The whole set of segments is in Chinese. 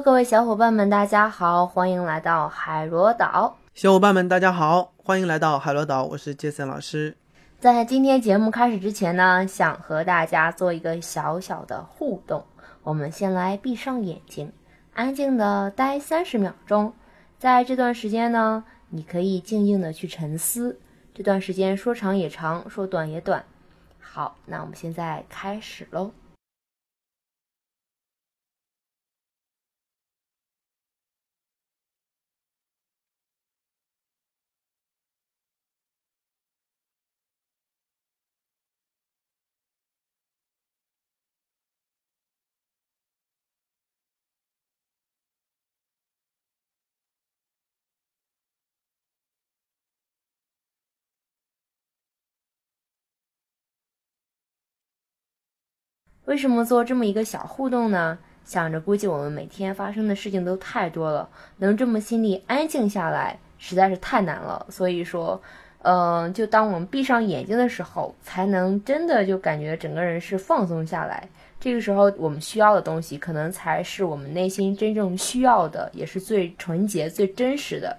Hello，各位小伙伴们，大家好，欢迎来到海螺岛。小伙伴们，大家好，欢迎来到海螺岛，我是杰森老师。在今天节目开始之前呢，想和大家做一个小小的互动。我们先来闭上眼睛，安静的待三十秒钟。在这段时间呢，你可以静静的去沉思。这段时间说长也长，说短也短。好，那我们现在开始喽。为什么做这么一个小互动呢？想着估计我们每天发生的事情都太多了，能这么心里安静下来实在是太难了。所以说，嗯，就当我们闭上眼睛的时候，才能真的就感觉整个人是放松下来。这个时候，我们需要的东西，可能才是我们内心真正需要的，也是最纯洁、最真实的。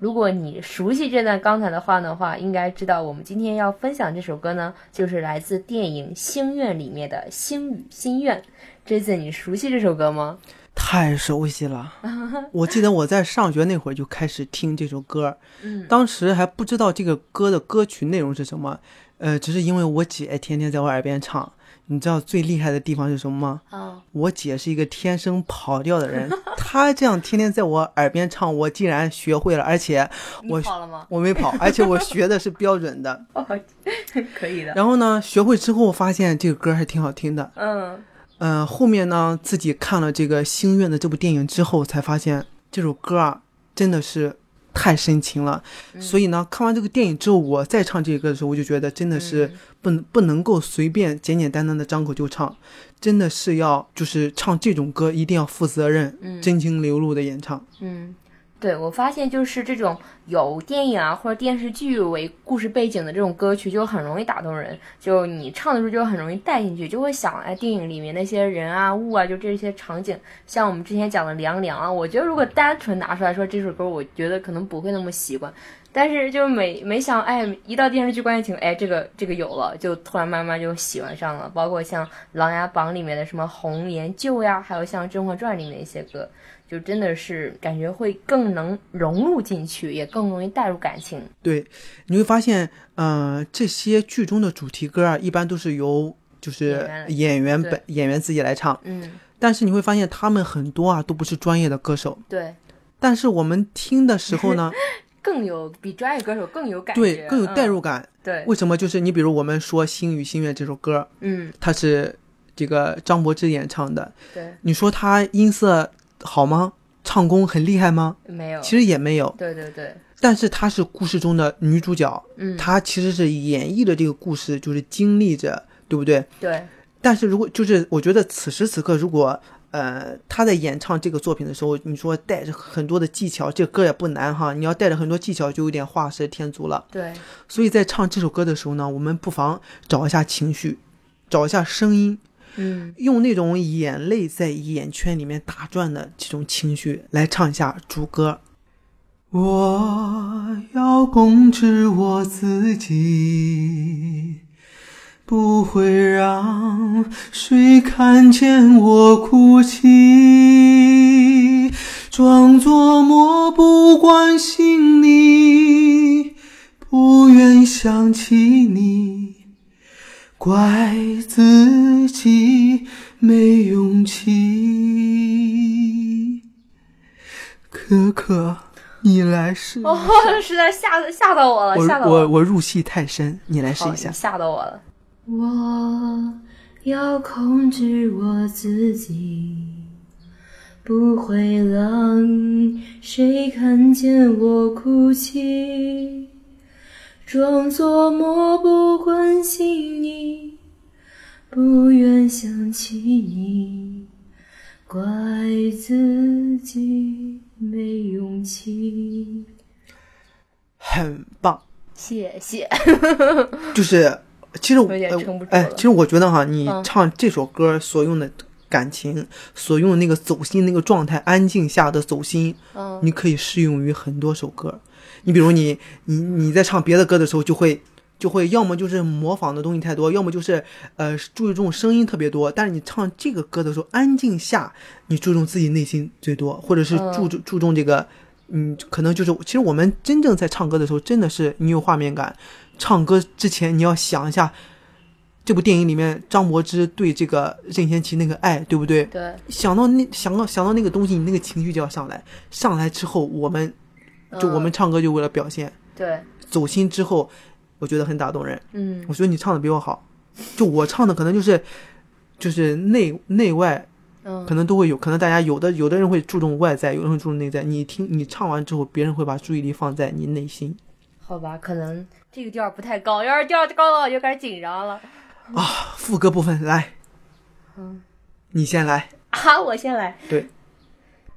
如果你熟悉这段刚才的话的话，应该知道我们今天要分享这首歌呢，就是来自电影《星愿》里面的《星语心愿》。这次你熟悉这首歌吗？太熟悉了，我记得我在上学那会儿就开始听这首歌，嗯，当时还不知道这个歌的歌曲内容是什么，呃，只是因为我姐天天在我耳边唱。你知道最厉害的地方是什么吗？哦，我姐是一个天生跑调的人，她这样天天在我耳边唱，我竟然学会了，而且我跑了吗？我没跑，而且我学的是标准的。哦，可以的。然后呢，学会之后发现这个歌还挺好听的。嗯嗯，后面呢，自己看了这个《星愿》的这部电影之后，才发现这首歌啊，真的是。太深情了，所以呢，看完这个电影之后，我再唱这个歌的时候，我就觉得真的是不能不能够随便简简单单的张口就唱，真的是要就是唱这种歌一定要负责任，真情流露的演唱。嗯。对，我发现就是这种有电影啊或者电视剧为故事背景的这种歌曲，就很容易打动人。就你唱的时候就很容易带进去，就会想哎，电影里面那些人啊、物啊，就这些场景。像我们之前讲的凉凉啊，我觉得如果单纯拿出来说这首歌，我觉得可能不会那么习惯。但是就没没想哎，一到电视剧关键情哎，这个这个有了，就突然慢慢就喜欢上了。包括像《琅琊榜》里面的什么红颜旧呀，还有像《甄嬛传》里面一些歌。就真的是感觉会更能融入进去，也更容易带入感情。对，你会发现，呃，这些剧中的主题歌啊，一般都是由就是演员本演员自己来唱。嗯。但是你会发现，他们很多啊都不是专业的歌手。对。但是我们听的时候呢，更有比专业歌手更有感觉，对，更有代入感。对。为什么？就是你比如我们说《星语心愿》这首歌，嗯，它是这个张柏芝演唱的。对。你说他音色。好吗？唱功很厉害吗？没有，其实也没有。对对对。但是她是故事中的女主角，嗯，她其实是演绎的这个故事，就是经历着，对不对？对。但是如果就是我觉得此时此刻，如果呃她在演唱这个作品的时候，你说带着很多的技巧，这个歌也不难哈，你要带着很多技巧，就有点画蛇添足了。对。所以在唱这首歌的时候呢，我们不妨找一下情绪，找一下声音。嗯，用那种眼泪在眼圈里面打转的这种情绪来唱一下主歌。我要控制我自己，不会让谁看见我哭泣，装作漠不关心你，不愿想起你。怪自己没勇气，可可，你来试。哦，实在吓吓到我了，吓到我。我我入戏太深，你来试一下。吓到我了。我要控制我自己，不会让谁看见我哭泣。装作漠不关心你，不愿想起你，怪自己没勇气。很棒，谢谢。就是，其实我哎，其实我觉得哈，你唱这首歌所用的感情所用的那个走心那个状态，安静下的走心，嗯你可以适用于很多首歌。你比如你你你在唱别的歌的时候，就会就会要么就是模仿的东西太多，要么就是呃注重声音特别多。但是你唱这个歌的时候，安静下，你注重自己内心最多，或者是注重注重这个，嗯，可能就是其实我们真正在唱歌的时候，真的是你有画面感。唱歌之前你要想一下，这部电影里面张柏芝对这个任贤齐那个爱，对不对？对，想到那想到想到那个东西，你那个情绪就要上来。上来之后，我们就我们唱歌就为了表现，对，走心之后，我觉得很打动人。嗯我觉得你唱的比我好，就我唱的可能就是就是内内外嗯可能都会有，可能大家有的有的人会注重外在，有的人会注重内在。你听你唱完之后，别人会把注意力放在你内心。好吧，可能这个调儿不太高，要是调儿高了我就开始紧张了。啊副歌部分来，嗯你先来。啊，我先来。对，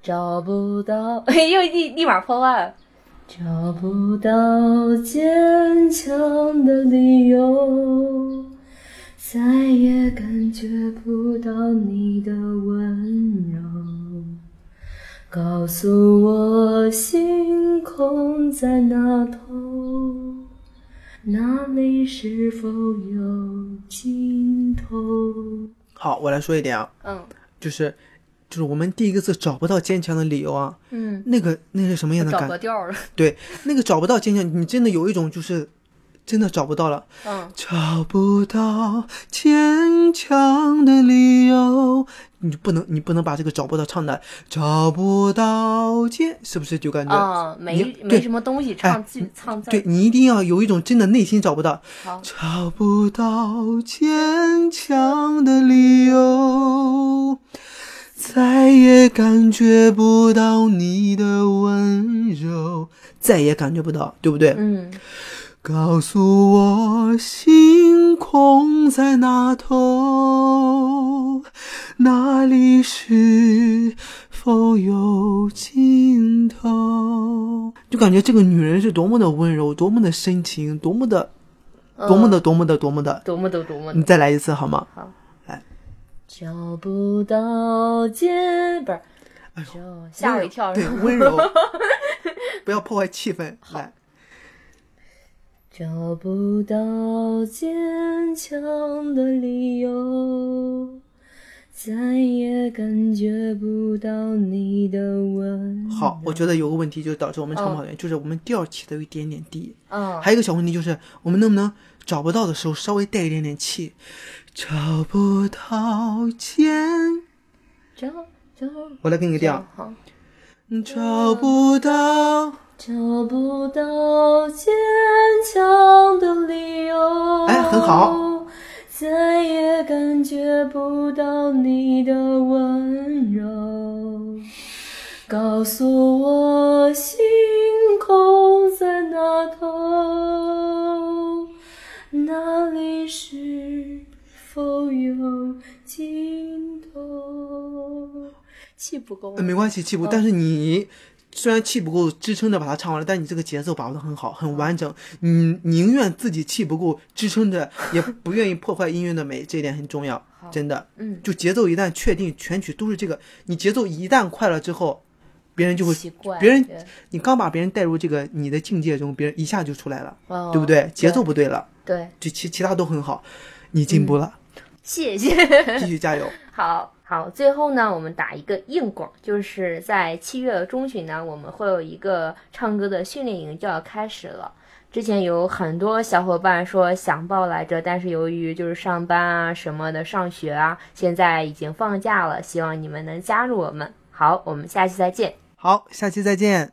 找不到，又立立马破案。找不到坚强的理由，再也感觉不到你的温柔。告诉我，星空在哪头？那里是否有尽头？好，我来说一点啊，嗯就是就是我们第一个字找不到坚强的理由啊，嗯，那个那是什么样的感个调儿了。对，那个找不到坚强，你真的有一种就是真的找不到了，嗯找不到坚强的理由，你就不能你不能把这个找不到唱的找不到坚，是不是就感觉？啊，没没什么东西唱字唱字儿。对你一定要有一种真的内心找不到，好，找不到坚强的理由，再也感觉不到你的温柔，再也感觉不到，对不对？嗯告诉我，星空在哪头？那里是否有尽头？就感觉这个女人是多么的温柔，多么的深情，多么的，多么的，多么的，多么的。多么的多么的。你再来一次好吗？找不到坚不是，哎就吓我一跳。对，温柔，不要破坏气氛。来，找不到坚强的理由，再也感觉不到你的温柔。好，我觉得有个问题就导致我们唱不好远，就是我们调起的有一点点低。嗯，还有一个小问题就是，我们能不能找不到的时候稍微带一点点气？找不到坚，找找我来给你个调。好，找不到，找不到坚强的理由。哎很好。再也感觉不到你的温柔。告诉我，星空在哪头？否有尽头？气不够呃，没关系，气不，但是你虽然气不够支撑着把它唱完了，但你这个节奏把握的很好，很完整。你宁愿自己气不够支撑着，也不愿意破坏音乐的美，这一点很重要，真的。嗯，就节奏一旦确定，全曲都是这个，你节奏一旦快了之后，别人就会，别人你刚把别人带入这个你的境界中，别人一下就出来了，哦对不对？节奏不对了，对，就其其他都很好，你进步了，谢谢。继续加油。好好，最后呢，我们打一个硬广，就是在七月中旬呢，我们会有一个唱歌的训练营就要开始了。之前有很多小伙伴说想报来着，但是由于就是上班啊什么的，上学啊，现在已经放假了，希望你们能加入我们。好，我们下期再见。好，下期再见。